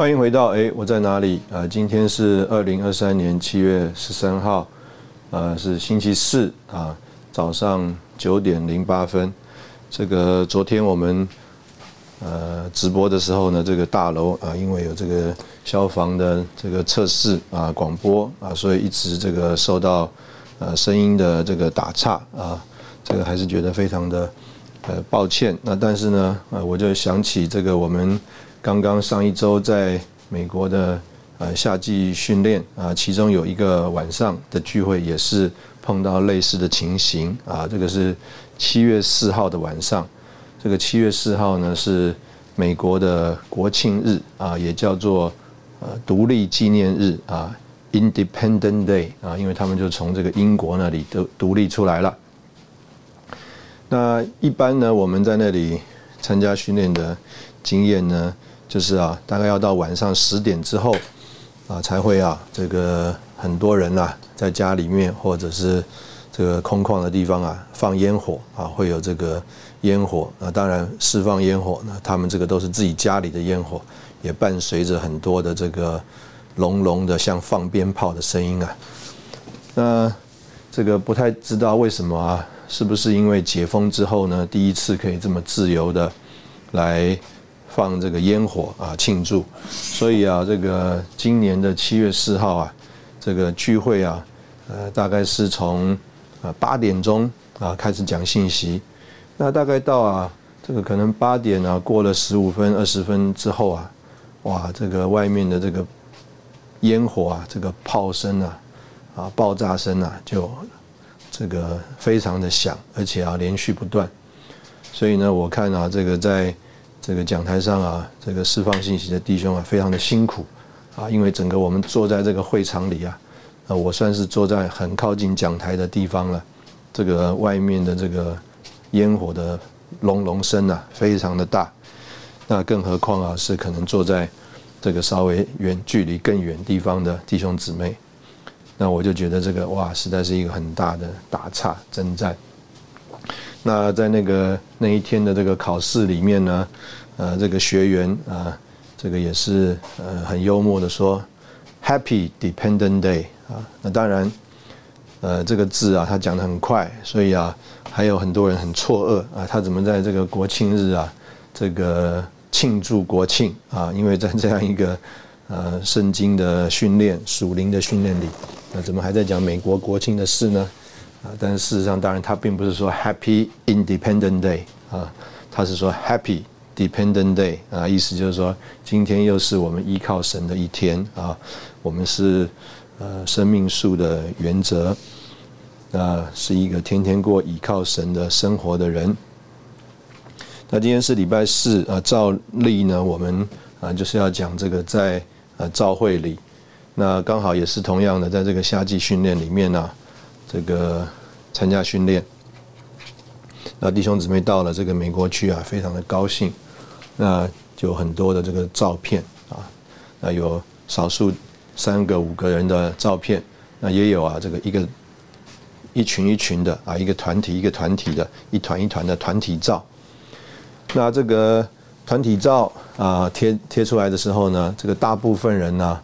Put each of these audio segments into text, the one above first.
欢迎回到哎，我在哪里？啊，今天是二零二三年七月十三号，呃，是星期四啊，早上九点零八分。这个昨天我们呃直播的时候呢，这个大楼啊，因为有这个消防的这个测试啊，广播啊，所以一直这个受到呃声音的这个打岔啊，这个还是觉得非常的呃抱歉。那但是呢，呃，我就想起这个我们。刚刚上一周在美国的呃夏季训练啊，其中有一个晚上的聚会也是碰到类似的情形啊。这个是七月四号的晚上，这个七月四号呢是美国的国庆日啊，也叫做呃独立纪念日啊，Independent Day 啊，因为他们就从这个英国那里都独立出来了。那一般呢，我们在那里参加训练的经验呢？就是啊，大概要到晚上十点之后，啊，才会啊，这个很多人啊，在家里面或者是这个空旷的地方啊，放烟火啊，会有这个烟火啊。当然，释放烟火呢，他们这个都是自己家里的烟火，也伴随着很多的这个隆隆的像放鞭炮的声音啊。那这个不太知道为什么啊？是不是因为解封之后呢，第一次可以这么自由的来？放这个烟火啊庆祝，所以啊，这个今年的七月四号啊，这个聚会啊，呃，大概是从啊八点钟啊开始讲信息，那大概到啊这个可能八点啊过了十五分二十分之后啊，哇，这个外面的这个烟火啊，这个炮声啊，啊爆炸声啊，就这个非常的响，而且啊连续不断，所以呢，我看啊这个在。这个讲台上啊，这个释放信息的弟兄啊，非常的辛苦啊，因为整个我们坐在这个会场里啊，啊，我算是坐在很靠近讲台的地方了。这个外面的这个烟火的隆隆声啊，非常的大。那更何况啊，是可能坐在这个稍微远距离更远地方的弟兄姊妹，那我就觉得这个哇，实在是一个很大的打岔征战。那在那个那一天的这个考试里面呢，呃，这个学员啊，这个也是呃很幽默的说，Happy Dependent Day 啊。那当然，呃，这个字啊，他讲的很快，所以啊，还有很多人很错愕啊，他怎么在这个国庆日啊，这个庆祝国庆啊？因为在这样一个呃圣经的训练、属灵的训练里，那怎么还在讲美国国庆的事呢？啊，但是事实上，当然他并不是说 Happy Independent Day 啊，他是说 Happy Dependent Day 啊，意思就是说今天又是我们依靠神的一天啊，我们是呃生命树的原则，那是一个天天过依靠神的生活的人。那今天是礼拜四啊，照例呢，我们啊就是要讲这个在呃召会里，那刚好也是同样的，在这个夏季训练里面呢。这个参加训练，那弟兄姊妹到了这个美国去啊，非常的高兴。那就很多的这个照片啊，那有少数三个五个人的照片，那也有啊，这个一个一群一群的啊，一个团体一个团体的，一团一团的团体照。那这个团体照啊，贴贴出来的时候呢，这个大部分人呢。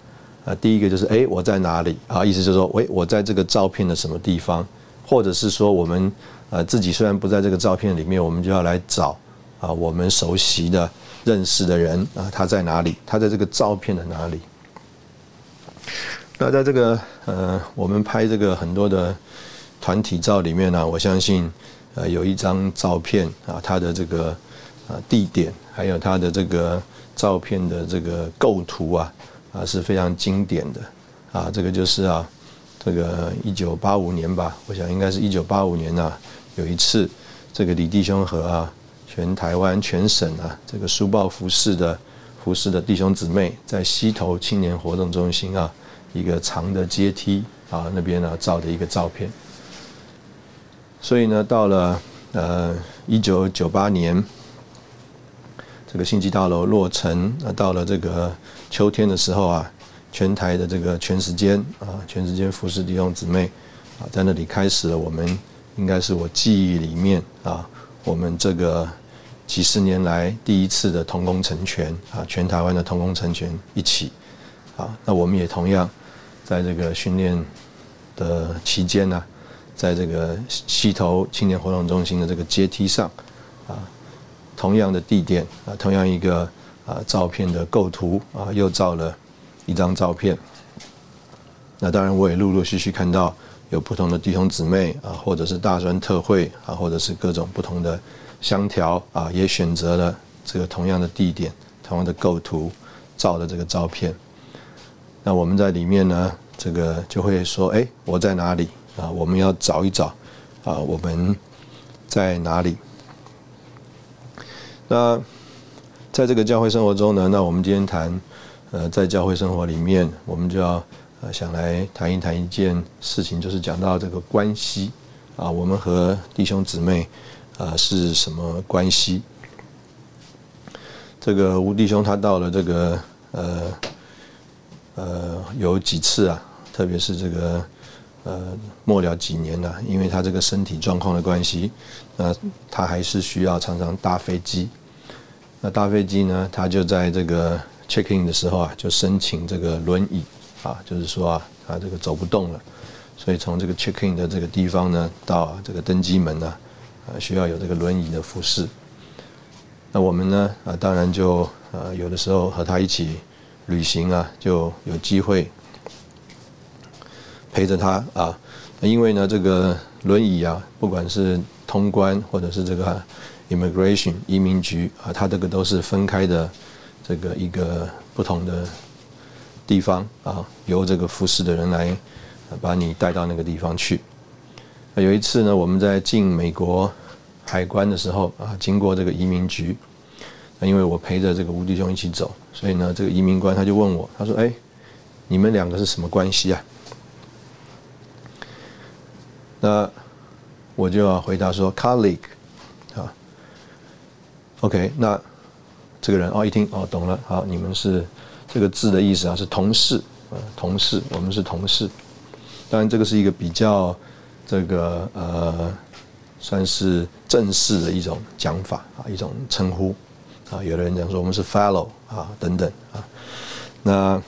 啊第一个就是哎，我在哪里啊？意思就是说，喂，我在这个照片的什么地方，或者是说，我们呃自己虽然不在这个照片里面，我们就要来找啊，我们熟悉的、认识的人啊，他在哪里？他在这个照片的哪里？那在这个呃，我们拍这个很多的团体照里面呢，我相信呃有一张照片啊，它的这个啊地点，还有它的这个照片的这个构图啊啊是非常经典的啊，这个就是啊这个一九八五年吧，我想应该是一九八五年呐，有一次这个李弟兄和啊全台湾全省啊这个书报服饰的服饰的弟兄姊妹在溪头青年活动中心啊。一个长的阶梯啊，那边呢照的一个照片。所以呢，到了呃一九九八年，这个星际大楼落成，那到了这个秋天的时候啊，全台的这个全时间啊，全时间服侍弟兄姊妹啊，在那里开始了我们应该是我记忆里面啊，我们这个几十年来第一次的同工成全啊，全台湾的同工成全一起啊，那我们也同样。在这个训练的期间呢，在这个溪头青年活动中心的这个阶梯上，啊，同样的地点啊，同样一个啊照片的构图啊，又照了一张照片。那当然，我也陆陆续续看到有不同的弟兄姊妹啊，或者是大专特会啊，或者是各种不同的香条啊，也选择了这个同样的地点、同样的构图照的这个照片。那我们在里面呢，这个就会说，哎，我在哪里啊？我们要找一找啊，我们在哪里？那在这个教会生活中呢，那我们今天谈，呃，在教会生活里面，我们就要呃想来谈一谈一件事情，就是讲到这个关系啊，我们和弟兄姊妹啊是什么关系？这个吴弟兄他到了这个呃。呃，有几次啊，特别是这个呃末了几年了，因为他这个身体状况的关系，那他还是需要常常搭飞机。那搭飞机呢，他就在这个 check in 的时候啊，就申请这个轮椅啊，就是说啊，他这个走不动了，所以从这个 check in 的这个地方呢，到这个登机门呢，啊，需要有这个轮椅的服侍。那我们呢，啊，当然就呃有的时候和他一起。旅行啊，就有机会陪着他啊。因为呢，这个轮椅啊，不管是通关或者是这个 immigration 移民局啊，它这个都是分开的，这个一个不同的地方啊，由这个服侍的人来把你带到那个地方去。有一次呢，我们在进美国海关的时候啊，经过这个移民局。那因为我陪着这个吴弟兄一起走，所以呢，这个移民官他就问我，他说：“哎，你们两个是什么关系啊？”那我就要回答说：“colleague，，OK。”那这个人哦一听哦懂了，好，你们是这个字的意思啊，是同事啊，同事，我们是同事。当然，这个是一个比较这个呃，算是正式的一种讲法啊，一种称呼。啊，有的人讲说我们是 fellow 啊，等等啊，那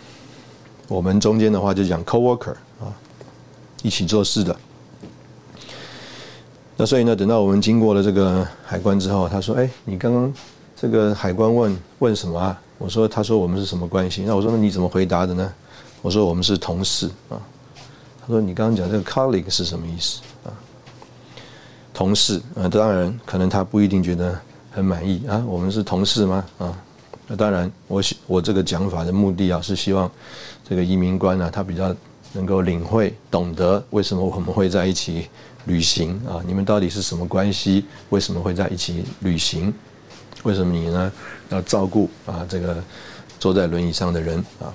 我们中间的话就讲 co-worker 啊，一起做事的。那所以呢，等到我们经过了这个海关之后，他说：“哎，你刚刚这个海关问问什么啊？”我说：“他说我们是什么关系？”那我说：“那你怎么回答的呢？”我说：“我们是同事啊。”他说：“你刚刚讲这个 colleague 是什么意思啊？”同事啊，当然可能他不一定觉得。很满意啊！我们是同事吗？啊，那当然，我希我这个讲法的目的啊，是希望这个移民官呢，他比较能够领会、懂得为什么我们会在一起旅行啊？你们到底是什么关系？为什么会在一起旅行？为什么你呢要照顾啊这个坐在轮椅上的人啊？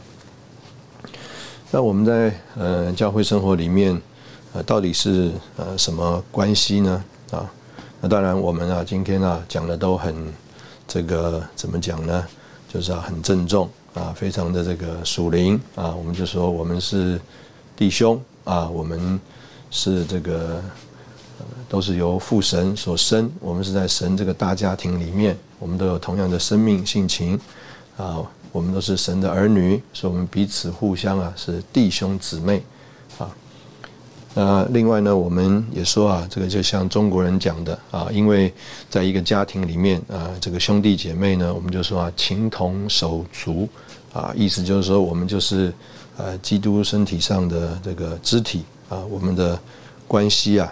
那我们在呃教会生活里面，呃，到底是呃什么关系呢？啊？那当然，我们啊，今天啊讲的都很这个怎么讲呢？就是啊很郑重啊，非常的这个属灵啊。我们就说我们是弟兄啊，我们是这个都是由父神所生，我们是在神这个大家庭里面，我们都有同样的生命性情啊，我们都是神的儿女，所以我们彼此互相啊是弟兄姊妹啊。那另外呢，我们也说啊，这个就像中国人讲的啊，因为在一个家庭里面啊，这个兄弟姐妹呢，我们就说啊，情同手足啊，意思就是说我们就是呃基督身体上的这个肢体啊，我们的关系啊，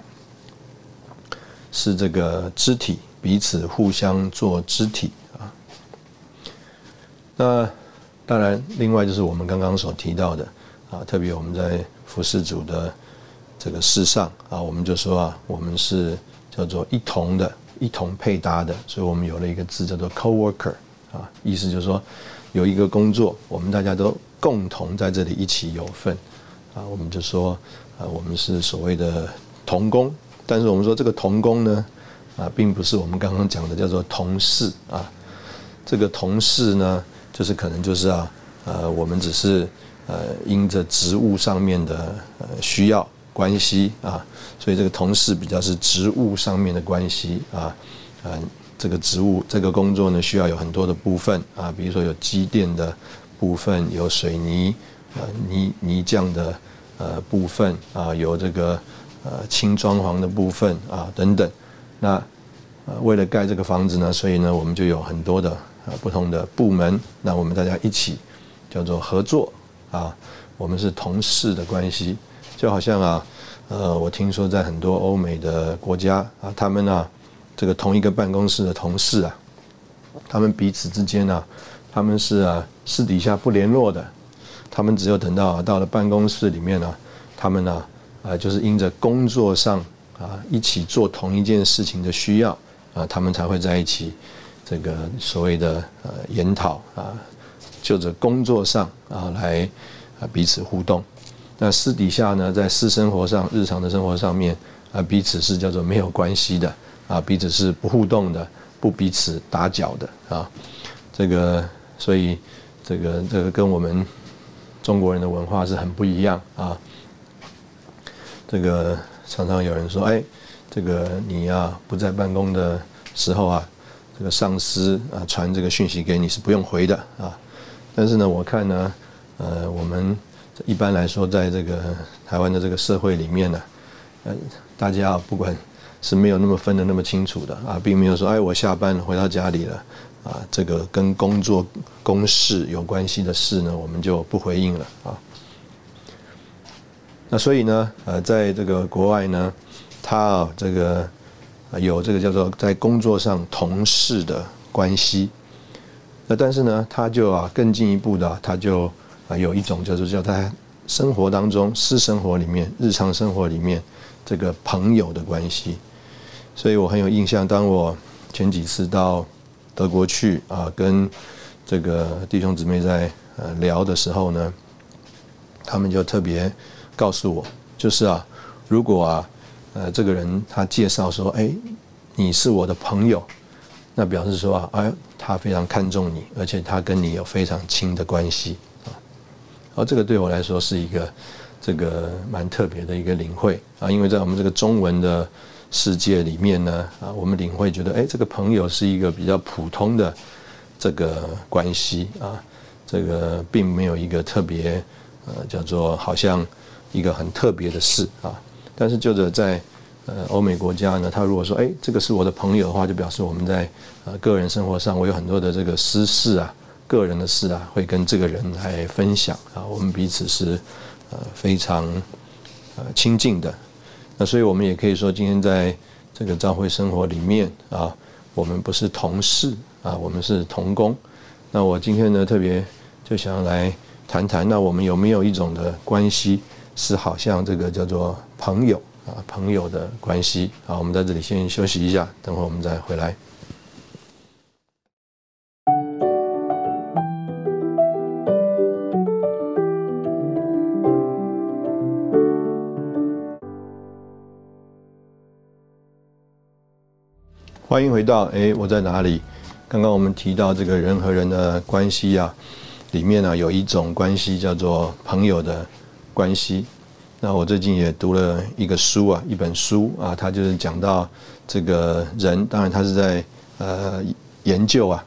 是这个肢体彼此互相做肢体啊。那当然，另外就是我们刚刚所提到的啊，特别我们在服侍主的这个事上啊，我们就说啊，我们是叫做一同的、一同配搭的，所以我们有了一个字叫做 co-worker 啊，意思就是说有一个工作，我们大家都共同在这里一起有份啊，我们就说啊，我们是所谓的同工，但是我们说这个同工呢啊，并不是我们刚刚讲的叫做同事啊，这个同事呢。就是可能就是啊，呃，我们只是呃，因着职务上面的呃需要关系啊，所以这个同事比较是职务上面的关系啊，呃，这个职务这个工作呢需要有很多的部分啊，比如说有机电的部分，有水泥呃泥泥浆的呃部分啊，有这个呃轻装潢的部分啊等等。那呃为了盖这个房子呢，所以呢我们就有很多的。啊，不同的部门，那我们大家一起叫做合作啊，我们是同事的关系，就好像啊，呃，我听说在很多欧美的国家啊，他们呢，这个同一个办公室的同事啊，他们彼此之间呢，他们是啊私底下不联络的，他们只有等到到了办公室里面呢，他们呢，啊，就是因着工作上啊一起做同一件事情的需要啊，他们才会在一起。这个所谓的呃研讨啊，就着工作上啊来啊彼此互动，那私底下呢，在私生活上、日常的生活上面啊，彼此是叫做没有关系的啊，彼此是不互动的，不彼此打搅的啊。这个所以这个这个跟我们中国人的文化是很不一样啊。这个常常有人说，哎，这个你呀不在办公的时候啊。这个上司啊传这个讯息给你是不用回的啊，但是呢，我看呢，呃，我们一般来说在这个台湾的这个社会里面呢，呃，大家不管是没有那么分的那么清楚的啊，并没有说哎，我下班回到家里了啊，这个跟工作公事有关系的事呢，我们就不回应了啊。那所以呢，呃，在这个国外呢，他啊这个。有这个叫做在工作上同事的关系，那但是呢，他就啊更进一步的，他就啊有一种就是叫他生活当中、私生活里面、日常生活里面这个朋友的关系。所以我很有印象，当我前几次到德国去啊，跟这个弟兄姊妹在呃聊的时候呢，他们就特别告诉我，就是啊，如果啊。呃，这个人他介绍说：“哎，你是我的朋友，那表示说啊，哎，他非常看重你，而且他跟你有非常亲的关系啊。而这个对我来说是一个这个蛮特别的一个领会啊，因为在我们这个中文的世界里面呢，啊，我们领会觉得，哎，这个朋友是一个比较普通的这个关系啊，这个并没有一个特别呃，叫做好像一个很特别的事啊。”但是，就着在呃欧美国家呢，他如果说，哎，这个是我的朋友的话，就表示我们在呃个人生活上，我有很多的这个私事啊，个人的事啊，会跟这个人来分享啊，我们彼此是呃非常呃亲近的。那所以我们也可以说，今天在这个教会生活里面啊，我们不是同事啊，我们是同工。那我今天呢，特别就想来谈谈，那我们有没有一种的关系？是好像这个叫做朋友啊，朋友的关系啊，我们在这里先休息一下，等会我们再回来。欢迎回到哎，我在哪里？刚刚我们提到这个人和人的关系啊，里面呢有一种关系叫做朋友的。关系，那我最近也读了一个书啊，一本书啊，它就是讲到这个人，当然他是在呃研究啊，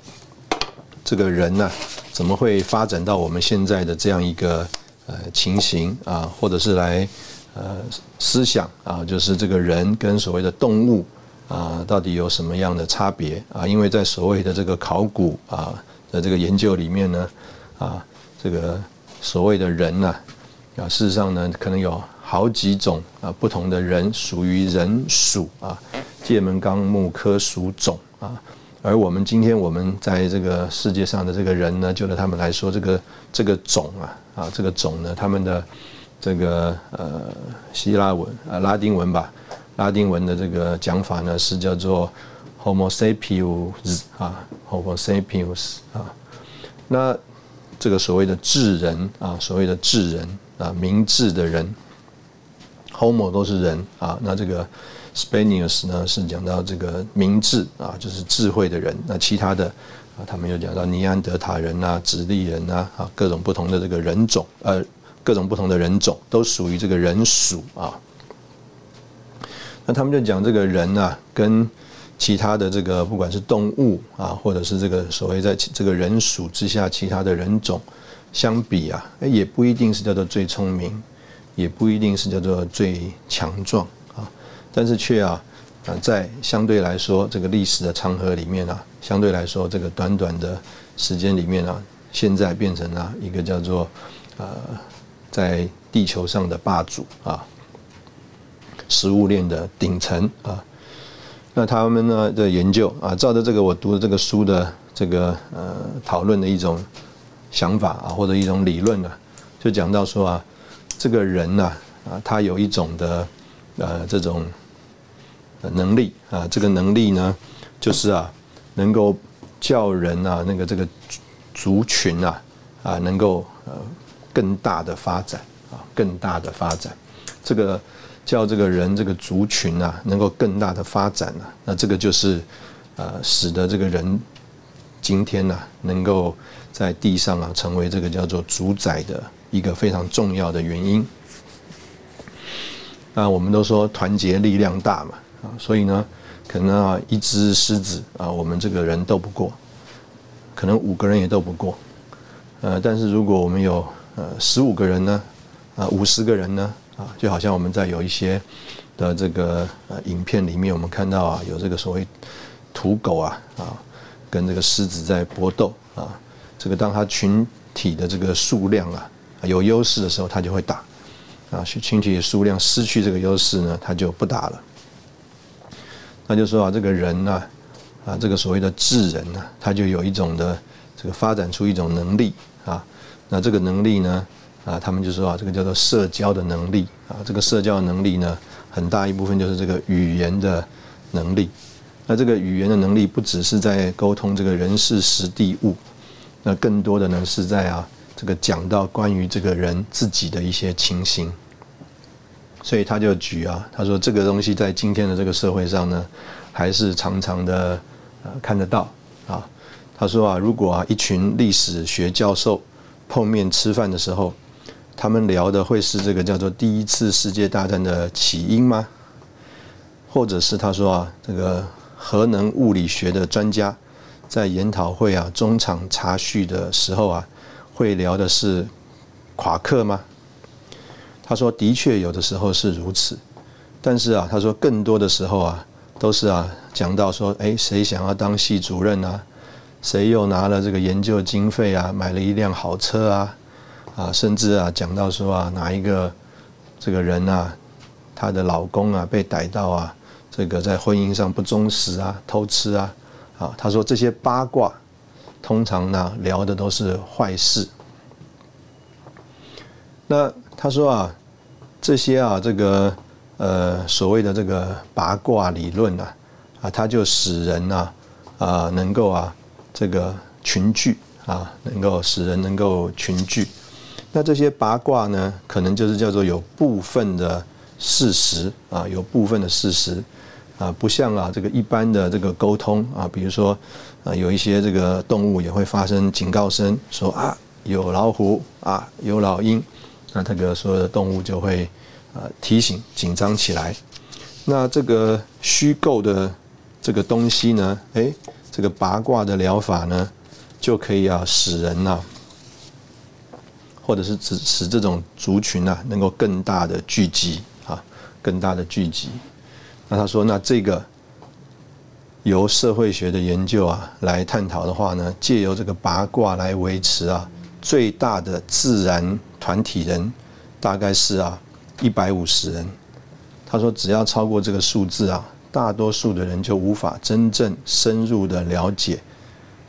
这个人呢怎么会发展到我们现在的这样一个呃情形啊，或者是来呃思想啊，就是这个人跟所谓的动物啊，到底有什么样的差别啊？因为在所谓的这个考古啊的这个研究里面呢，啊，这个。所谓的人呢，啊，事实上呢，可能有好几种啊不同的人属于人属啊，界门纲目科属种啊。而我们今天我们在这个世界上的这个人呢，就对他们来说，这个这个种啊啊，这个种呢，他们的这个呃希腊文啊拉丁文吧，拉丁文的这个讲法呢是叫做 Homo sapiens 啊，Homo sapiens 啊，那。这个所谓的智人啊，所谓的智人啊，明智的人，Homo 都是人啊。那这个 Spanius 呢，是讲到这个明智啊，就是智慧的人。那其他的啊，他们又讲到尼安德塔人啊、直立人啊，啊，各种不同的这个人种，呃，各种不同的人种都属于这个人属啊。那他们就讲这个人啊，跟其他的这个不管是动物啊，或者是这个所谓在这个人属之下其他的人种相比啊，也不一定是叫做最聪明，也不一定是叫做最强壮啊，但是却啊啊在相对来说这个历史的长河里面啊，相对来说这个短短的时间里面啊，现在变成了一个叫做呃在地球上的霸主啊，食物链的顶层啊。那他们呢的研究啊，照着这个我读的这个书的这个呃讨论的一种想法啊，或者一种理论呢，就讲到说啊，这个人呐啊，他有一种的呃这种能力啊，这个能力呢，就是啊，能够叫人啊那个这个族群啊啊能够呃更大的发展啊，更大的发展，这个。叫这个人这个族群啊，能够更大的发展啊，那这个就是呃，使得这个人今天呢，能够在地上啊，成为这个叫做主宰的一个非常重要的原因。那我们都说团结力量大嘛，啊，所以呢，可能啊，一只狮子啊，我们这个人斗不过，可能五个人也斗不过，呃，但是如果我们有呃十五个人呢，啊，五十个人呢？啊，就好像我们在有一些的这个影片里面，我们看到啊，有这个所谓土狗啊啊，跟这个狮子在搏斗啊。这个当它群体的这个数量啊有优势的时候，它就会打啊；群体数量失去这个优势呢，它就不打了。那就说啊，这个人呢啊，这个所谓的智人呢，他就有一种的这个发展出一种能力啊。那这个能力呢？啊，他们就说啊，这个叫做社交的能力啊，这个社交能力呢，很大一部分就是这个语言的能力。那这个语言的能力不只是在沟通这个人事实地物，那更多的呢是在啊这个讲到关于这个人自己的一些情形。所以他就举啊，他说这个东西在今天的这个社会上呢，还是常常的呃看得到啊。他说啊，如果啊一群历史学教授碰面吃饭的时候，他们聊的会是这个叫做第一次世界大战的起因吗？或者是他说啊，这个核能物理学的专家在研讨会啊中场茶叙的时候啊，会聊的是夸克吗？他说的确有的时候是如此，但是啊，他说更多的时候啊，都是啊讲到说，哎，谁想要当系主任啊？谁又拿了这个研究经费啊，买了一辆好车啊？啊，甚至啊，讲到说啊，哪一个这个人啊，她的老公啊被逮到啊，这个在婚姻上不忠实啊，偷吃啊，啊，他说这些八卦，通常呢聊的都是坏事。那他说啊，这些啊，这个呃所谓的这个八卦理论啊，啊，他就使人呢啊能够啊这个群聚啊，能够使人能够群聚。那这些八卦呢，可能就是叫做有部分的事实啊，有部分的事实啊，不像啊这个一般的这个沟通啊，比如说啊有一些这个动物也会发生警告声，说啊有老虎啊有老鹰，那这个所有的动物就会啊提醒紧张起来。那这个虚构的这个东西呢，哎，这个八卦的疗法呢，就可以啊使人呐。或者是使使这种族群啊能够更大的聚集啊，更大的聚集。那他说，那这个由社会学的研究啊来探讨的话呢，借由这个八卦来维持啊最大的自然团体人大概是啊一百五十人。他说，只要超过这个数字啊，大多数的人就无法真正深入的了解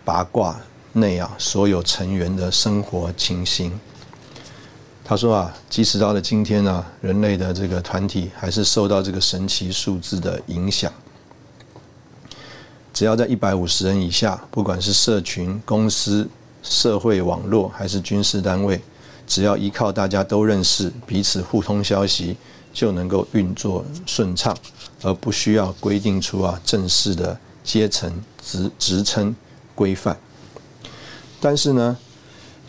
八卦内啊所有成员的生活情形。他说啊，即使到了今天呢，人类的这个团体还是受到这个神奇数字的影响。只要在一百五十人以下，不管是社群、公司、社会网络还是军事单位，只要依靠大家都认识、彼此互通消息，就能够运作顺畅，而不需要规定出啊正式的阶层职职称规范。但是呢？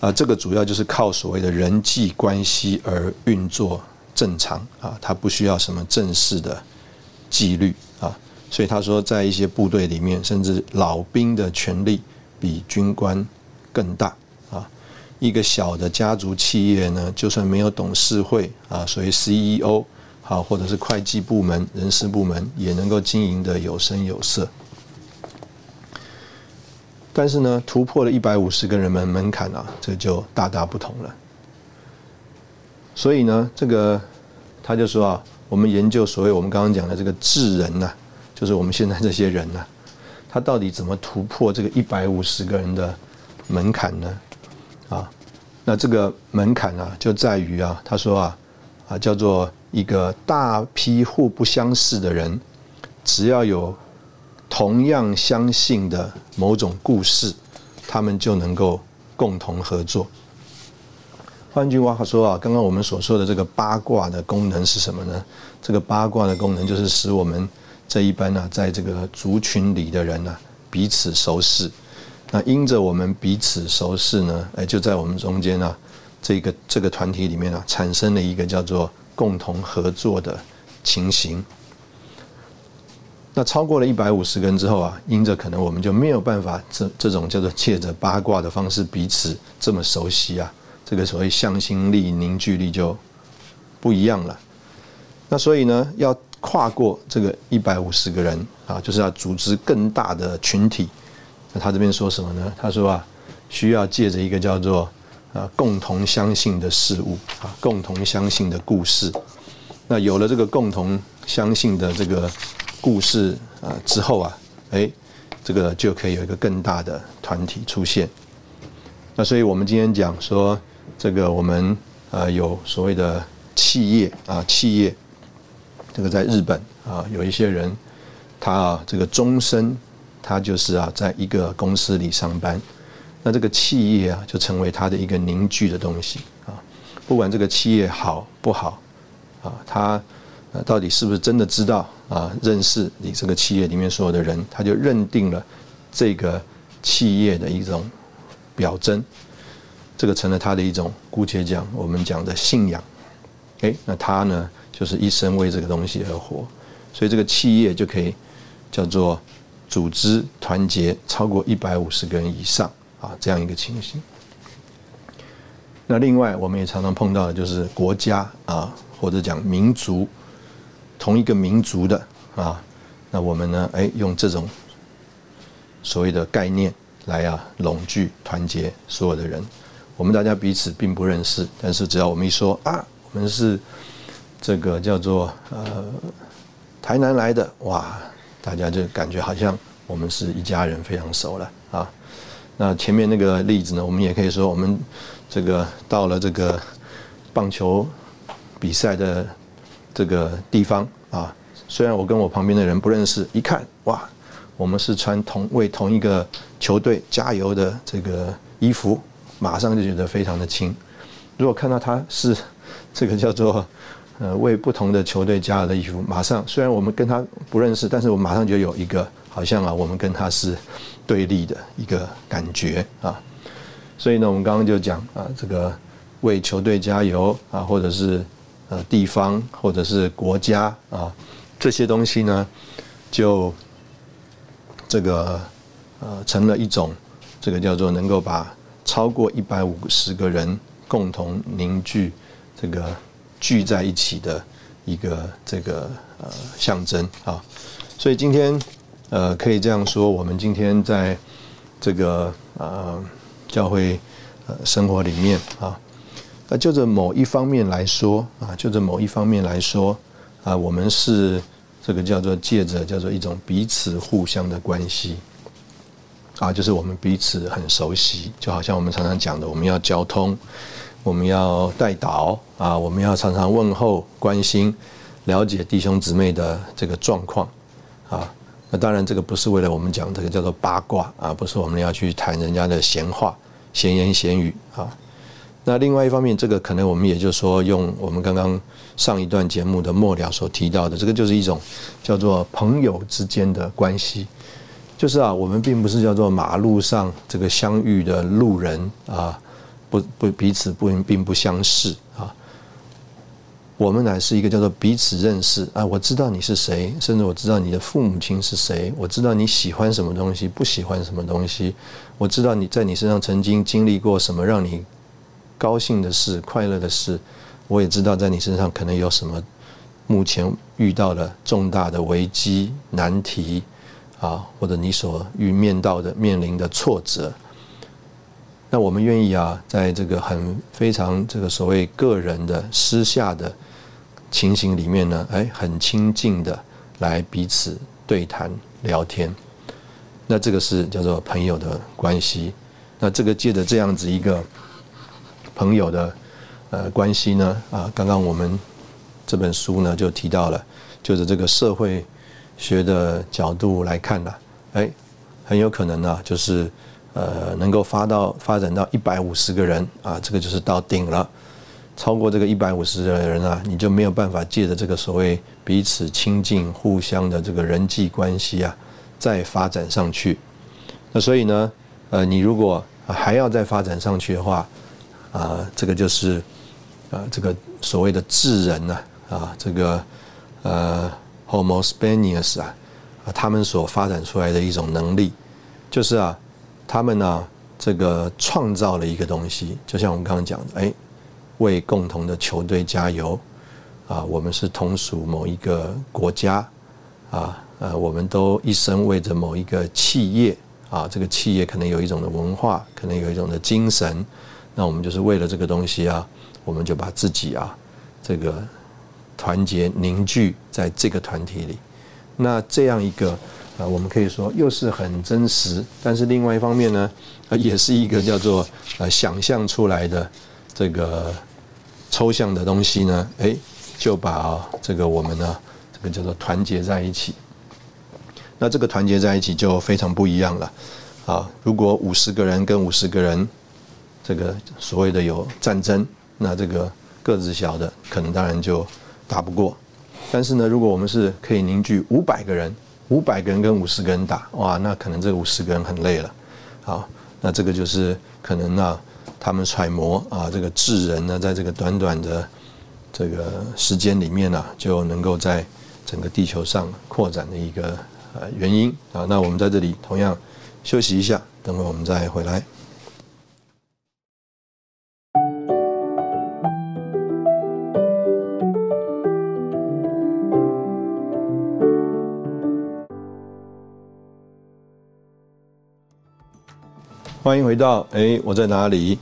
啊，这个主要就是靠所谓的人际关系而运作正常啊，它不需要什么正式的纪律啊，所以他说，在一些部队里面，甚至老兵的权力比军官更大啊。一个小的家族企业呢，就算没有董事会啊，所谓 CEO 好，或者是会计部门、人事部门，也能够经营的有声有色。但是呢，突破了一百五十个人门门槛啊，这就大大不同了。所以呢，这个他就说啊，我们研究所谓我们刚刚讲的这个智人呐，就是我们现在这些人呐，他到底怎么突破这个一百五十个人的门槛呢？啊，那这个门槛啊，就在于啊，他说啊，啊叫做一个大批互不相识的人，只要有。同样相信的某种故事，他们就能够共同合作。换句话说啊，刚刚我们所说的这个八卦的功能是什么呢？这个八卦的功能就是使我们这一般呢，在这个族群里的人呢，彼此熟识。那因着我们彼此熟识呢，哎，就在我们中间呢，这个这个团体里面呢，产生了一个叫做共同合作的情形。那超过了一百五十个人之后啊，因着可能我们就没有办法这这种叫做借着八卦的方式彼此这么熟悉啊，这个所谓向心力凝聚力就不一样了。那所以呢，要跨过这个一百五十个人啊，就是要组织更大的群体。那他这边说什么呢？他说啊，需要借着一个叫做啊共同相信的事物啊，共同相信的故事。那有了这个共同相信的这个。故事啊之后啊，哎，这个就可以有一个更大的团体出现。那所以我们今天讲说，这个我们呃有所谓的企业啊，企业，这个在日本啊，有一些人，他啊这个终身他就是啊在一个公司里上班，那这个企业啊就成为他的一个凝聚的东西啊，不管这个企业好不好啊，他。到底是不是真的知道啊？认识你这个企业里面所有的人，他就认定了这个企业的一种表征，这个成了他的一种姑且讲我们讲的信仰。哎，那他呢，就是一生为这个东西而活，所以这个企业就可以叫做组织团结超过一百五十个人以上啊，这样一个情形。那另外，我们也常常碰到的就是国家啊，或者讲民族。同一个民族的啊，那我们呢？哎，用这种所谓的概念来啊，拢聚团结所有的人。我们大家彼此并不认识，但是只要我们一说啊，我们是这个叫做呃台南来的，哇，大家就感觉好像我们是一家人，非常熟了啊。那前面那个例子呢，我们也可以说，我们这个到了这个棒球比赛的。这个地方啊，虽然我跟我旁边的人不认识，一看哇，我们是穿同为同一个球队加油的这个衣服，马上就觉得非常的亲。如果看到他是这个叫做呃为不同的球队加油的衣服，马上虽然我们跟他不认识，但是我马上就有一个好像啊，我们跟他是对立的一个感觉啊。所以呢，我们刚刚就讲啊，这个为球队加油啊，或者是。呃，地方或者是国家啊，这些东西呢，就这个呃，成了一种这个叫做能够把超过一百五十个人共同凝聚这个聚在一起的一个这个呃象征啊。所以今天呃，可以这样说，我们今天在这个呃教会呃生活里面啊。那就着某一方面来说啊，就着某一方面来说啊，我们是这个叫做借着叫做一种彼此互相的关系啊，就是我们彼此很熟悉，就好像我们常常讲的，我们要交通，我们要带导啊，我们要常常问候、关心、了解弟兄姊妹的这个状况啊。那当然，这个不是为了我们讲这个叫做八卦啊，不是我们要去谈人家的闲话、闲言闲语啊。那另外一方面，这个可能我们也就是说，用我们刚刚上一段节目的末了所提到的，这个就是一种叫做朋友之间的关系。就是啊，我们并不是叫做马路上这个相遇的路人啊，不不彼此不并不相识啊。我们乃是一个叫做彼此认识啊，我知道你是谁，甚至我知道你的父母亲是谁，我知道你喜欢什么东西，不喜欢什么东西，我知道你在你身上曾经经历过什么让你。高兴的事、快乐的事，我也知道在你身上可能有什么目前遇到的重大的危机难题啊，或者你所遇面到的面临的挫折。那我们愿意啊，在这个很非常这个所谓个人的私下的情形里面呢，哎，很亲近的来彼此对谈聊天。那这个是叫做朋友的关系。那这个借着这样子一个。朋友的呃关系呢啊，刚刚我们这本书呢就提到了，就是这个社会学的角度来看呢，哎，很有可能呢就是呃能够发到发展到一百五十个人啊，这个就是到顶了。超过这个一百五十的人啊，你就没有办法借着这个所谓彼此亲近、互相的这个人际关系啊，再发展上去。那所以呢，呃，你如果还要再发展上去的话，啊，这个就是啊，这个所谓的智人呢，啊，这个呃，Homo sapiens 啊，他们所发展出来的一种能力，就是啊，他们呢，这个创造了一个东西，就像我们刚刚讲的，哎，为共同的球队加油，啊，我们是同属某一个国家，啊，呃，我们都一生为着某一个企业，啊，这个企业可能有一种的文化，可能有一种的精神。那我们就是为了这个东西啊，我们就把自己啊，这个团结凝聚在这个团体里。那这样一个啊，我们可以说又是很真实，但是另外一方面呢，也是一个叫做呃想象出来的这个抽象的东西呢，哎，就把这个我们呢，这个叫做团结在一起。那这个团结在一起就非常不一样了啊！如果五十个人跟五十个人。这个所谓的有战争，那这个个子小的可能当然就打不过。但是呢，如果我们是可以凝聚五百个人，五百个人跟五十个人打，哇，那可能这五十个人很累了。好，那这个就是可能呢，他们揣摩啊，这个智人呢，在这个短短的这个时间里面呢，就能够在整个地球上扩展的一个呃原因啊。那我们在这里同样休息一下，等会我们再回来。欢迎回到哎，我在哪里？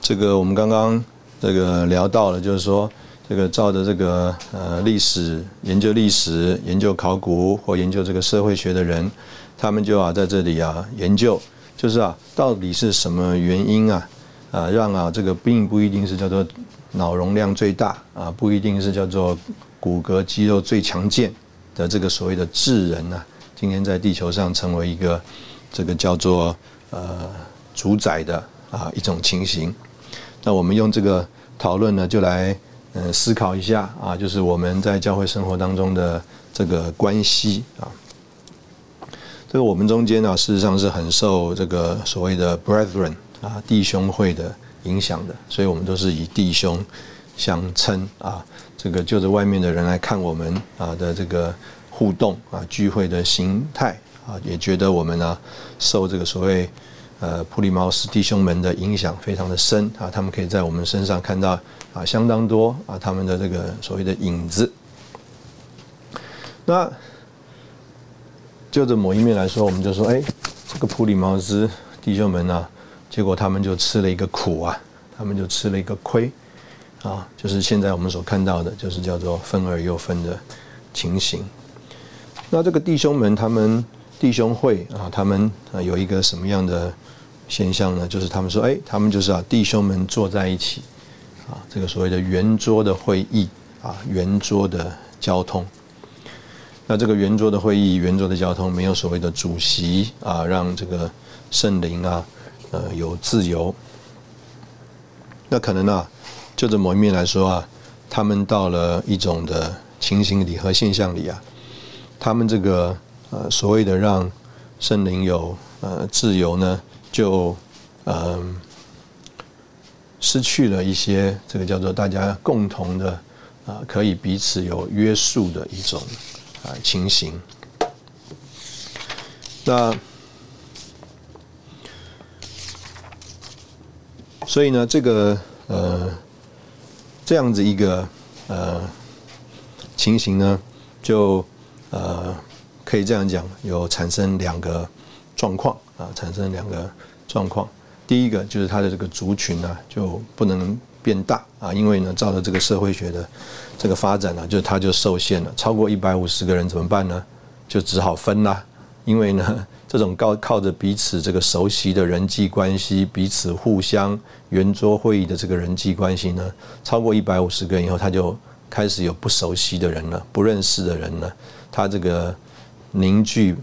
这个我们刚刚这个聊到了，就是说这个照着这个呃历史研究历史、研究考古或研究这个社会学的人，他们就啊在这里啊研究，就是啊到底是什么原因啊啊让啊这个并不一定是叫做脑容量最大啊，不一定是叫做骨骼肌肉最强健的这个所谓的智人呢，今天在地球上成为一个这个叫做呃。主宰的啊一种情形，那我们用这个讨论呢，就来嗯思考一下啊，就是我们在教会生活当中的这个关系啊，这个我们中间呢，事实上是很受这个所谓的 brethren 啊弟兄会的影响的，所以我们都是以弟兄相称啊，这个就着外面的人来看我们啊的这个互动啊聚会的形态啊，也觉得我们呢受这个所谓。呃，普利茅斯弟兄们的影响非常的深啊，他们可以在我们身上看到啊相当多啊他们的这个所谓的影子。那就着某一面来说，我们就说，哎，这个普利茅斯弟兄们呢，结果他们就吃了一个苦啊，他们就吃了一个亏，啊，就是现在我们所看到的，就是叫做分而又分的情形。那这个弟兄们，他们弟兄会啊，他们啊有一个什么样的现象呢？就是他们说，哎，他们就是啊，弟兄们坐在一起，啊，这个所谓的圆桌的会议啊，圆桌的交通。那这个圆桌的会议，圆桌的交通，没有所谓的主席啊，让这个圣灵啊，呃，有自由。那可能啊，就这某一面来说啊，他们到了一种的情形里和现象里啊。他们这个呃所谓的让圣灵有呃自由呢，就嗯失去了一些这个叫做大家共同的啊可以彼此有约束的一种啊情形。那所以呢，这个呃这样子一个呃情形呢，就。呃，可以这样讲，有产生两个状况啊，产生两个状况。第一个就是它的这个族群呢就不能变大啊，因为呢，照着这个社会学的这个发展呢，就它就受限了。超过一百五十个人怎么办呢？就只好分啦。因为呢，这种靠靠着彼此这个熟悉的人际关系，彼此互相圆桌会议的这个人际关系呢，超过一百五十个人以后，他就开始有不熟悉的人了，不认识的人了。它这个凝聚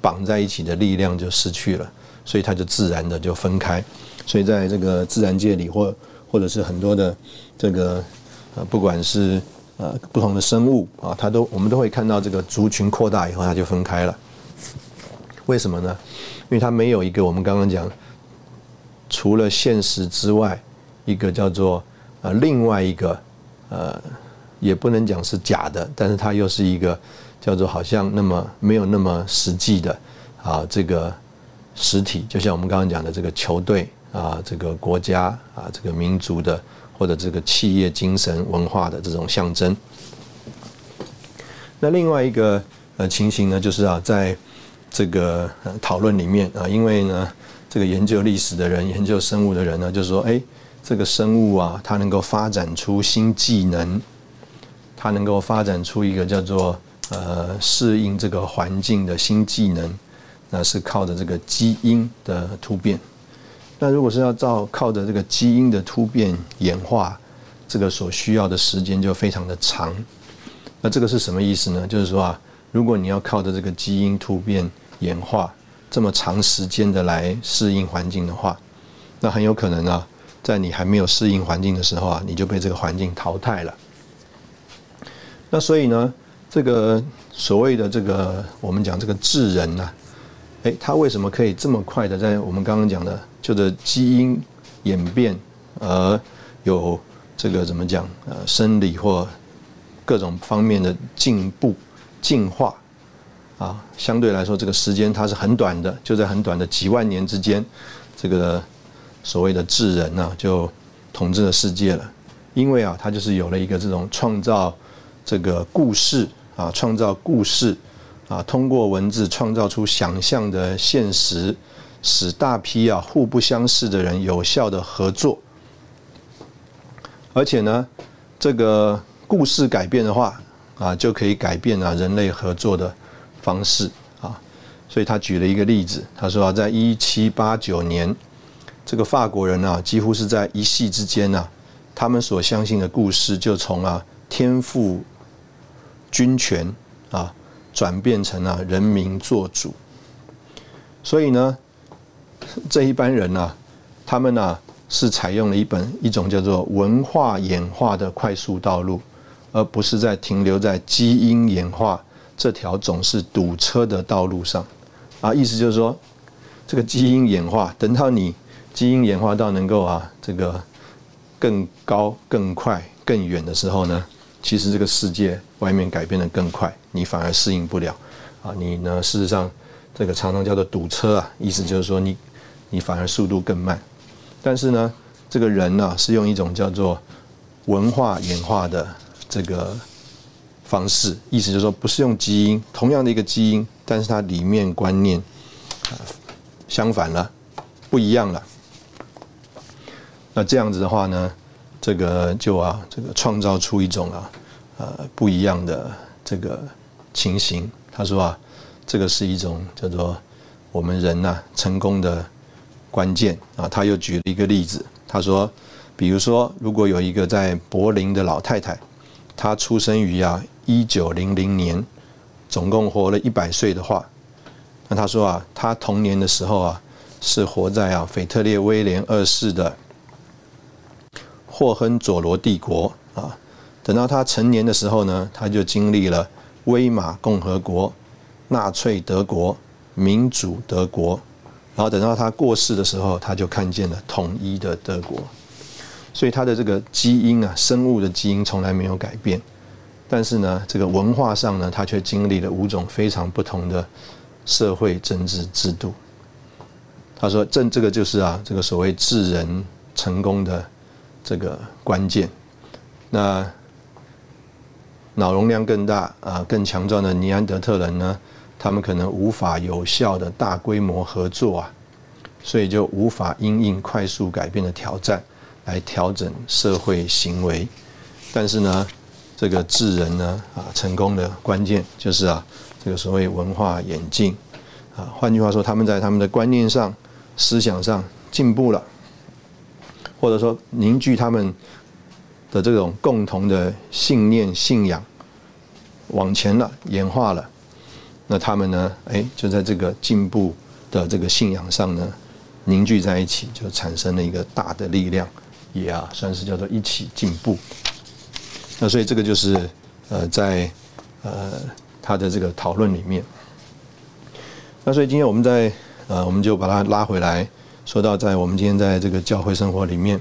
绑在一起的力量就失去了，所以它就自然的就分开。所以在这个自然界里，或或者是很多的这个呃，不管是呃不同的生物啊，它都我们都会看到这个族群扩大以后，它就分开了。为什么呢？因为它没有一个我们刚刚讲除了现实之外，一个叫做呃另外一个呃，也不能讲是假的，但是它又是一个。叫做好像那么没有那么实际的啊，这个实体，就像我们刚刚讲的这个球队啊，这个国家啊，这个民族的或者这个企业精神文化的这种象征。那另外一个呃情形呢，就是啊，在这个讨论里面啊，因为呢，这个研究历史的人、研究生物的人呢，就是说，哎，这个生物啊，它能够发展出新技能，它能够发展出一个叫做。呃，适应这个环境的新技能，那是靠着这个基因的突变。那如果是要照靠着这个基因的突变演化，这个所需要的时间就非常的长。那这个是什么意思呢？就是说啊，如果你要靠着这个基因突变演化这么长时间的来适应环境的话，那很有可能啊，在你还没有适应环境的时候啊，你就被这个环境淘汰了。那所以呢？这个所谓的这个，我们讲这个智人呐，哎，他为什么可以这么快的在我们刚刚讲的，就是基因演变而有这个怎么讲呃生理或各种方面的进步进化啊？相对来说，这个时间它是很短的，就在很短的几万年之间，这个所谓的智人呢就统治了世界了，因为啊，他就是有了一个这种创造这个故事。啊，创造故事，啊，通过文字创造出想象的现实，使大批啊互不相识的人有效的合作。而且呢，这个故事改变的话，啊，就可以改变啊人类合作的方式啊。所以他举了一个例子，他说啊，在一七八九年，这个法国人啊，几乎是在一夕之间呢，他们所相信的故事就从啊天赋。军权啊，转变成了人民做主。所以呢，这一班人呢，他们呢是采用了一本一种叫做文化演化的快速道路，而不是在停留在基因演化这条总是堵车的道路上。啊，意思就是说，这个基因演化，等到你基因演化到能够啊这个更高、更快、更远的时候呢？其实这个世界外面改变的更快，你反而适应不了啊！你呢，事实上这个常常叫做堵车啊，意思就是说你你反而速度更慢。但是呢，这个人呢是用一种叫做文化演化的这个方式，意思就是说不是用基因同样的一个基因，但是它里面观念啊相反了，不一样了。那这样子的话呢，这个就啊，这个创造出一种啊，呃，不一样的这个情形。他说啊，这个是一种叫做我们人呐成功的关键啊。他又举了一个例子，他说，比如说，如果有一个在柏林的老太太，她出生于啊一九零零年，总共活了一百岁的话，那他说啊，她童年的时候啊，是活在啊腓特烈威廉二世的。霍亨佐罗帝国啊，等到他成年的时候呢，他就经历了威玛共和国、纳粹德国、民主德国，然后等到他过世的时候，他就看见了统一的德国。所以他的这个基因啊，生物的基因从来没有改变，但是呢，这个文化上呢，他却经历了五种非常不同的社会政治制度。他说：“正这个就是啊，这个所谓智人成功的。”这个关键，那脑容量更大啊、更强壮的尼安德特人呢，他们可能无法有效的大规模合作啊，所以就无法因应快速改变的挑战来调整社会行为。但是呢，这个智人呢啊，成功的关键就是啊，这个所谓文化演进啊，换句话说，他们在他们的观念上、思想上进步了。或者说凝聚他们的这种共同的信念、信仰，往前了、演化了，那他们呢？哎，就在这个进步的这个信仰上呢，凝聚在一起，就产生了一个大的力量，也啊，算是叫做一起进步。那所以这个就是呃，在呃他的这个讨论里面。那所以今天我们在呃，我们就把它拉回来。说到在我们今天在这个教会生活里面，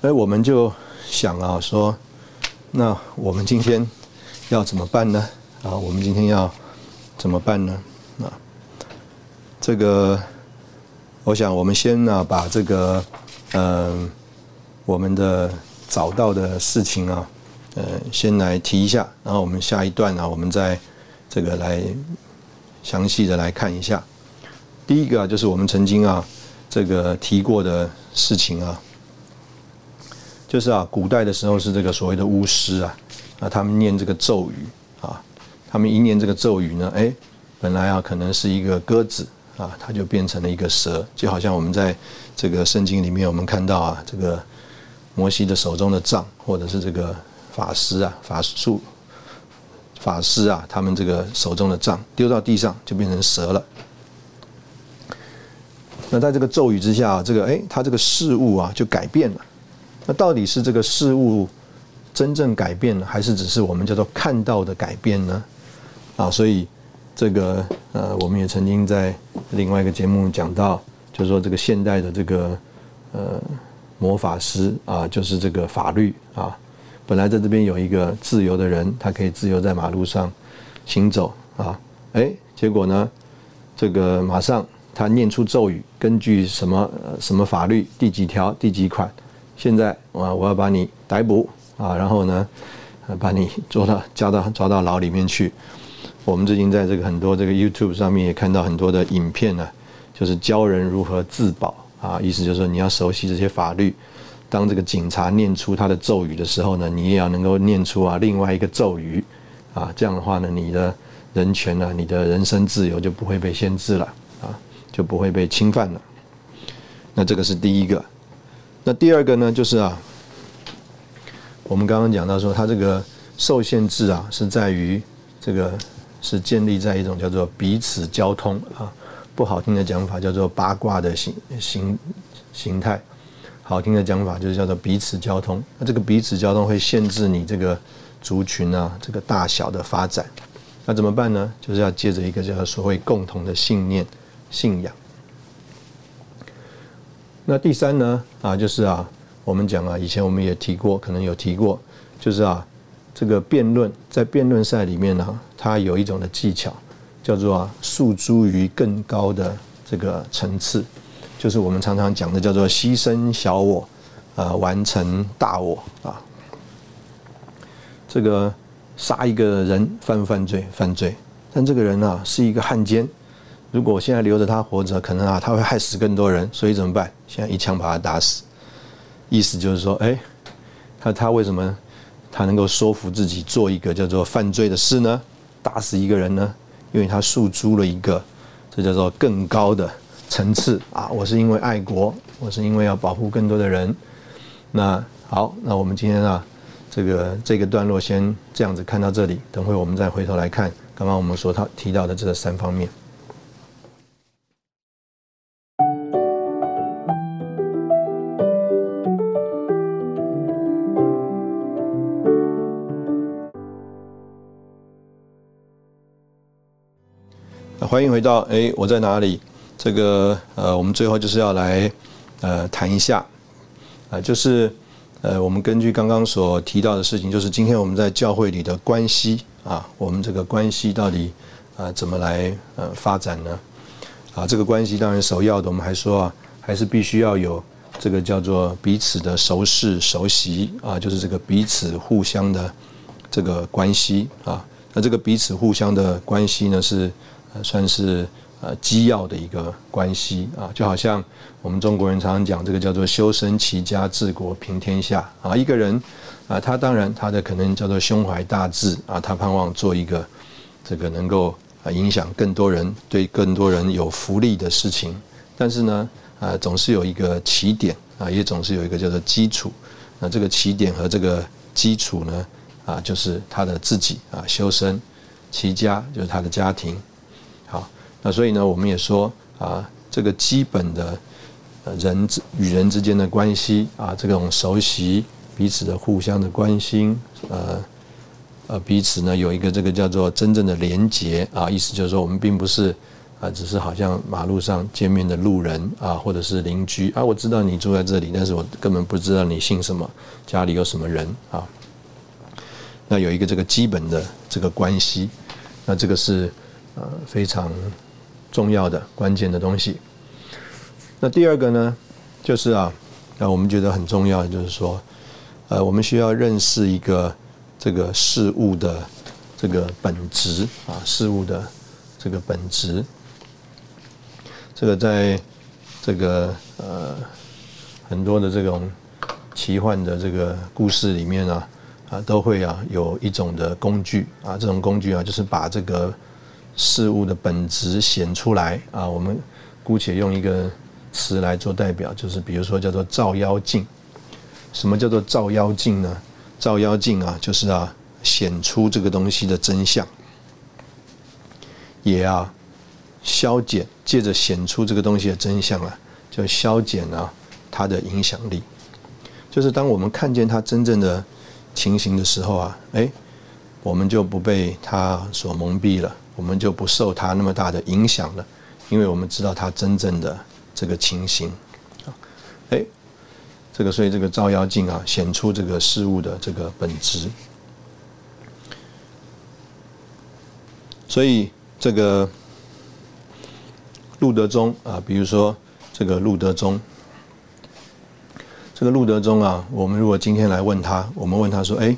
哎，我们就想啊，说，那我们今天要怎么办呢？啊，我们今天要怎么办呢？啊，这个，我想我们先呢，把这个，嗯，我们的找到的事情啊，呃，先来提一下，然后我们下一段呢，我们再这个来详细的来看一下。第一个啊，就是我们曾经啊，这个提过的事情啊，就是啊，古代的时候是这个所谓的巫师啊，啊，他们念这个咒语啊，他们一念这个咒语呢，哎，本来啊，可能是一个鸽子啊，它就变成了一个蛇，就好像我们在这个圣经里面，我们看到啊，这个摩西的手中的杖，或者是这个法师啊，法术法师啊，他们这个手中的杖丢到地上就变成蛇了。那在这个咒语之下，这个哎，它这个事物啊就改变了。那到底是这个事物真正改变了，还是只是我们叫做看到的改变呢？啊，所以这个呃，我们也曾经在另外一个节目讲到，就是说这个现代的这个呃魔法师啊，就是这个法律啊，本来在这边有一个自由的人，他可以自由在马路上行走啊，哎，结果呢，这个马上。他念出咒语，根据什么什么法律第几条第几款？现在我我要把你逮捕啊，然后呢，把你捉到抓到抓到牢里面去。我们最近在这个很多这个 YouTube 上面也看到很多的影片呢，就是教人如何自保啊，意思就是说你要熟悉这些法律。当这个警察念出他的咒语的时候呢，你也要能够念出啊另外一个咒语啊，这样的话呢，你的人权呢，你的人身自由就不会被限制了。就不会被侵犯了。那这个是第一个。那第二个呢，就是啊，我们刚刚讲到说，它这个受限制啊，是在于这个是建立在一种叫做彼此交通啊，不好听的讲法叫做八卦的形形形态，好听的讲法就是叫做彼此交通。那这个彼此交通会限制你这个族群啊，这个大小的发展。那怎么办呢？就是要借着一个叫做所谓共同的信念。信仰。那第三呢？啊，就是啊，我们讲啊，以前我们也提过，可能有提过，就是啊，这个辩论在辩论赛里面呢，它有一种的技巧，叫做啊，诉诸于更高的这个层次，就是我们常常讲的叫做牺牲小我，啊，完成大我啊。这个杀一个人犯不犯罪？犯罪。但这个人呢，是一个汉奸。如果我现在留着他活着，可能啊他会害死更多人，所以怎么办？现在一枪把他打死。意思就是说，哎，他他为什么他能够说服自己做一个叫做犯罪的事呢？打死一个人呢？因为他诉诸了一个这叫做更高的层次啊！我是因为爱国，我是因为要保护更多的人。那好，那我们今天啊，这个这个段落先这样子看到这里，等会我们再回头来看刚刚我们所他提到的这三方面。欢迎回到哎，我在哪里？这个呃，我们最后就是要来呃谈一下啊，就是呃，我们根据刚刚所提到的事情，就是今天我们在教会里的关系啊，我们这个关系到底啊怎么来呃发展呢？啊，这个关系当然首要的，我们还说啊，还是必须要有这个叫做彼此的熟识熟悉啊，就是这个彼此互相的这个关系啊。那这个彼此互相的关系呢是。算是呃基要的一个关系啊，就好像我们中国人常常讲这个叫做修身齐家治国平天下啊。一个人啊，他当然他的可能叫做胸怀大志啊，他盼望做一个这个能够啊影响更多人、对更多人有福利的事情。但是呢啊，总是有一个起点啊，也总是有一个叫做基础。那这个起点和这个基础呢啊，就是他的自己啊，修身齐家就是他的家庭。好那所以呢，我们也说啊，这个基本的人与人之间的关系啊，这种熟悉彼此的互相的关心，呃呃，彼此呢有一个这个叫做真正的连结啊，意思就是说，我们并不是啊，只是好像马路上见面的路人啊，或者是邻居啊，我知道你住在这里，但是我根本不知道你姓什么，家里有什么人啊。那有一个这个基本的这个关系，那这个是呃非常。重要的关键的东西。那第二个呢，就是啊，那我们觉得很重要的就是说，呃，我们需要认识一个这个事物的这个本质啊，事物的这个本质。这个在这个呃很多的这种奇幻的这个故事里面啊，啊都会啊有一种的工具啊，这种工具啊就是把这个。事物的本质显出来啊！我们姑且用一个词来做代表，就是比如说叫做照妖镜。什么叫做照妖镜呢？照妖镜啊，就是啊显出这个东西的真相，也啊消减，借着显出这个东西的真相啊，就消减啊它的影响力。就是当我们看见它真正的情形的时候啊，哎，我们就不被它所蒙蔽了。我们就不受它那么大的影响了，因为我们知道它真正的这个情形啊，哎，这个所以这个照妖镜啊，显出这个事物的这个本质。所以这个路德宗啊，比如说这个路德宗，这个路德宗啊，我们如果今天来问他，我们问他说：“哎，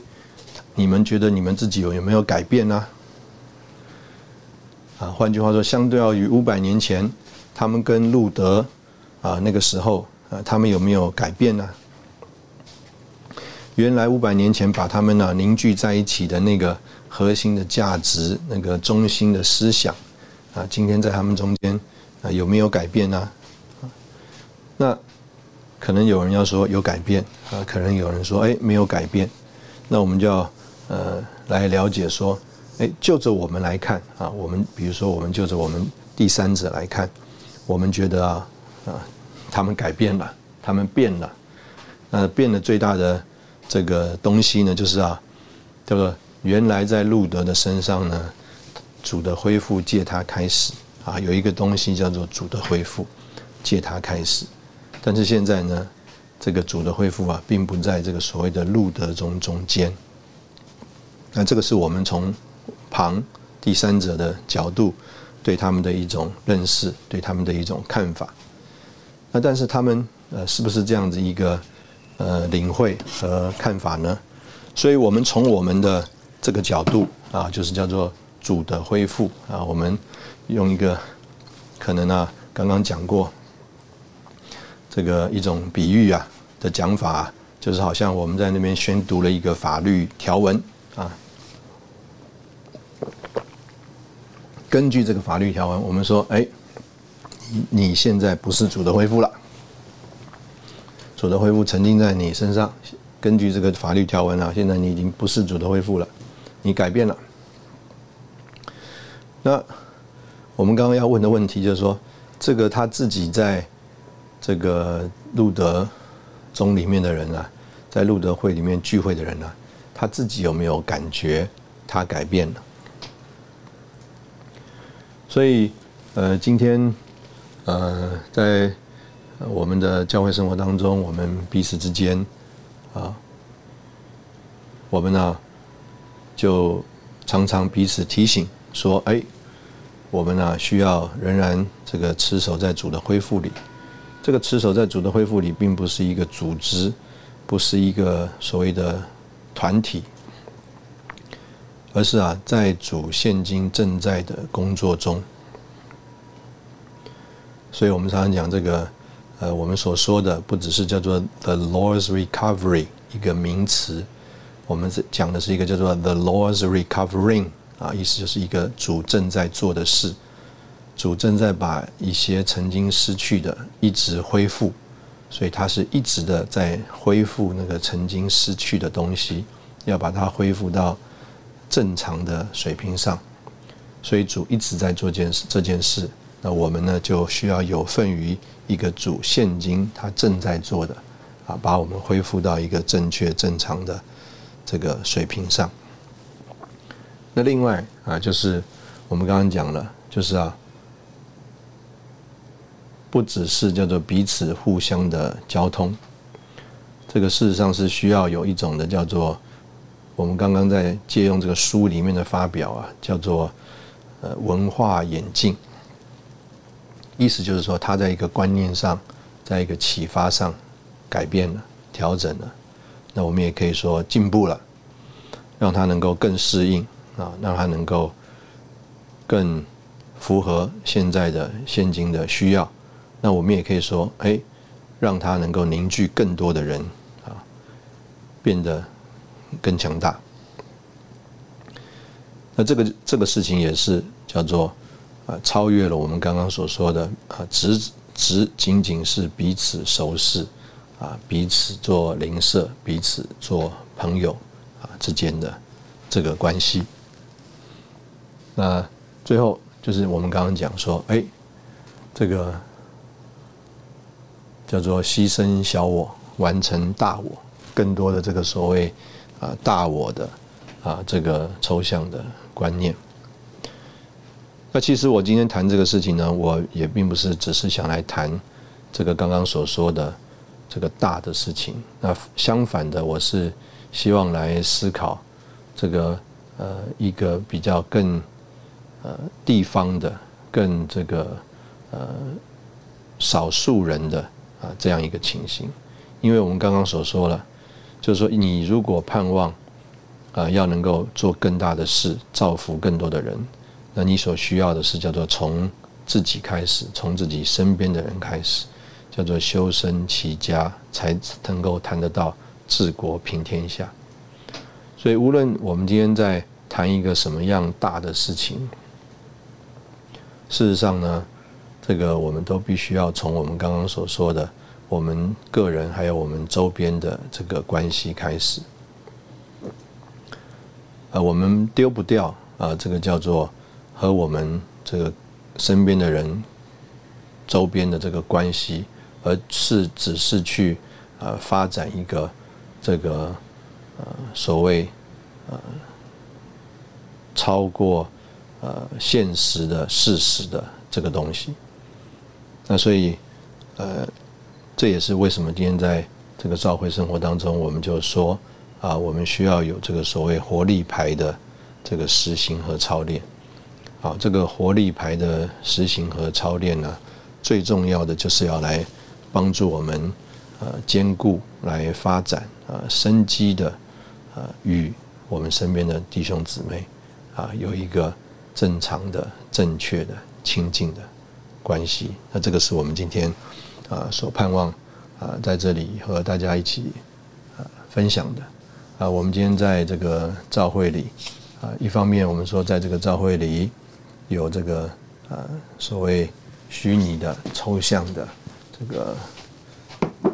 你们觉得你们自己有有没有改变呢？”，啊换句话说，相对要于五百年前，他们跟路德啊那个时候啊，他们有没有改变呢？原来五百年前把他们呢凝聚在一起的那个核心的价值、那个中心的思想啊，今天在他们中间啊有没有改变呢？那可能有人要说有改变啊，可能有人说哎没有改变，那我们就要呃来了解说。哎，就着我们来看啊，我们比如说，我们就着我们第三者来看，我们觉得啊啊，他们改变了，他们变了，那变的最大的这个东西呢，就是啊，叫做原来在路德的身上呢，主的恢复借他开始啊，有一个东西叫做主的恢复借他开始，但是现在呢，这个主的恢复啊，并不在这个所谓的路德中中间，那这个是我们从。旁第三者的角度，对他们的一种认识，对他们的一种看法。那但是他们呃是不是这样子一个呃领会和看法呢？所以我们从我们的这个角度啊，就是叫做主的恢复啊，我们用一个可能啊，刚刚讲过这个一种比喻啊的讲法，就是好像我们在那边宣读了一个法律条文啊。根据这个法律条文，我们说，哎，你现在不是主的恢复了，主的恢复沉浸在你身上。根据这个法律条文啊，现在你已经不是主的恢复了，你改变了。那我们刚刚要问的问题就是说，这个他自己在这个路德宗里面的人啊，在路德会里面聚会的人呢，他自己有没有感觉他改变了？所以，呃，今天，呃，在我们的教会生活当中，我们彼此之间，啊，我们呢，就常常彼此提醒说，哎，我们呢需要仍然这个持守在主的恢复里。这个持守在主的恢复里，并不是一个组织，不是一个所谓的团体。而是啊，在主现今正在的工作中，所以我们常常讲这个，呃，我们所说的不只是叫做 the Lord's recovery 一个名词，我们是讲的是一个叫做 the Lord's recovering 啊，意思就是一个主正在做的事，主正在把一些曾经失去的一直恢复，所以他是一直的在恢复那个曾经失去的东西，要把它恢复到。正常的水平上，所以主一直在做件事这件事，那我们呢就需要有份于一个主现今他正在做的，啊，把我们恢复到一个正确正常的这个水平上。那另外啊，就是我们刚刚讲了，就是啊，不只是叫做彼此互相的交通，这个事实上是需要有一种的叫做。我们刚刚在借用这个书里面的发表啊，叫做呃文化演进，意思就是说他在一个观念上，在一个启发上改变了、调整了，那我们也可以说进步了，让他能够更适应啊，让他能够更符合现在的现今的需要，那我们也可以说，哎，让他能够凝聚更多的人啊，变得。更强大，那这个这个事情也是叫做啊，超越了我们刚刚所说的啊，只只仅仅是彼此熟识啊，彼此做邻舍，彼此做朋友啊之间的这个关系。那最后就是我们刚刚讲说，哎，这个叫做牺牲小我，完成大我，更多的这个所谓。啊，大我的啊，这个抽象的观念。那其实我今天谈这个事情呢，我也并不是只是想来谈这个刚刚所说的这个大的事情。那相反的，我是希望来思考这个呃一个比较更呃地方的、更这个呃少数人的啊这样一个情形。因为我们刚刚所说了。就是说，你如果盼望啊，要能够做更大的事，造福更多的人，那你所需要的是叫做从自己开始，从自己身边的人开始，叫做修身齐家，才能够谈得到治国平天下。所以，无论我们今天在谈一个什么样大的事情，事实上呢，这个我们都必须要从我们刚刚所说的。我们个人还有我们周边的这个关系开始，呃，我们丢不掉啊，这个叫做和我们这个身边的人、周边的这个关系，而是只是去呃发展一个这个呃所谓呃超过呃现实的事实的这个东西，那所以呃。这也是为什么今天在这个召会生活当中，我们就说啊，我们需要有这个所谓活力牌的这个实行和操练。好，这个活力牌的实行和操练呢，最重要的就是要来帮助我们呃兼顾、来发展啊生机的呃与我们身边的弟兄姊妹啊有一个正常的、正确的、亲近的关系。那这个是我们今天啊所盼望啊在这里和大家一起啊分享的啊。我们今天在这个教会里啊，一方面我们说在这个教会里有这个啊所谓虚拟的、抽象的这个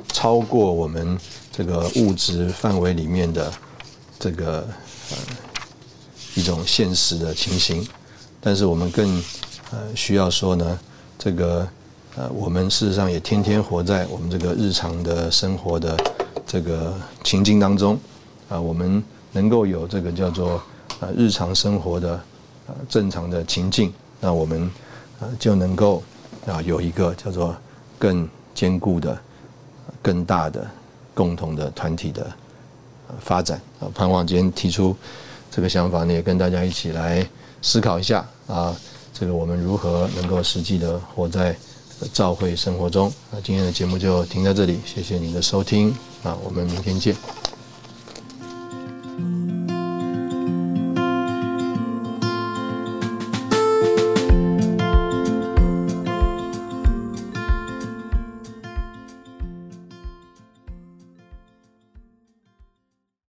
超过我们这个物质范围里面的这个呃一种现实的情形，但是我们更呃需要说呢，这个呃我们事实上也天天活在我们这个日常的生活的这个情境当中啊，我们能够有这个叫做呃日常生活的呃正常的情境，那我们呃就能够啊有一个叫做更坚固的、更大的共同的团体的发展啊，盼望今天提出。这个想法呢，也跟大家一起来思考一下啊，这个我们如何能够实际的活在教会生活中？那今天的节目就停在这里，谢谢您的收听啊，我们明天见。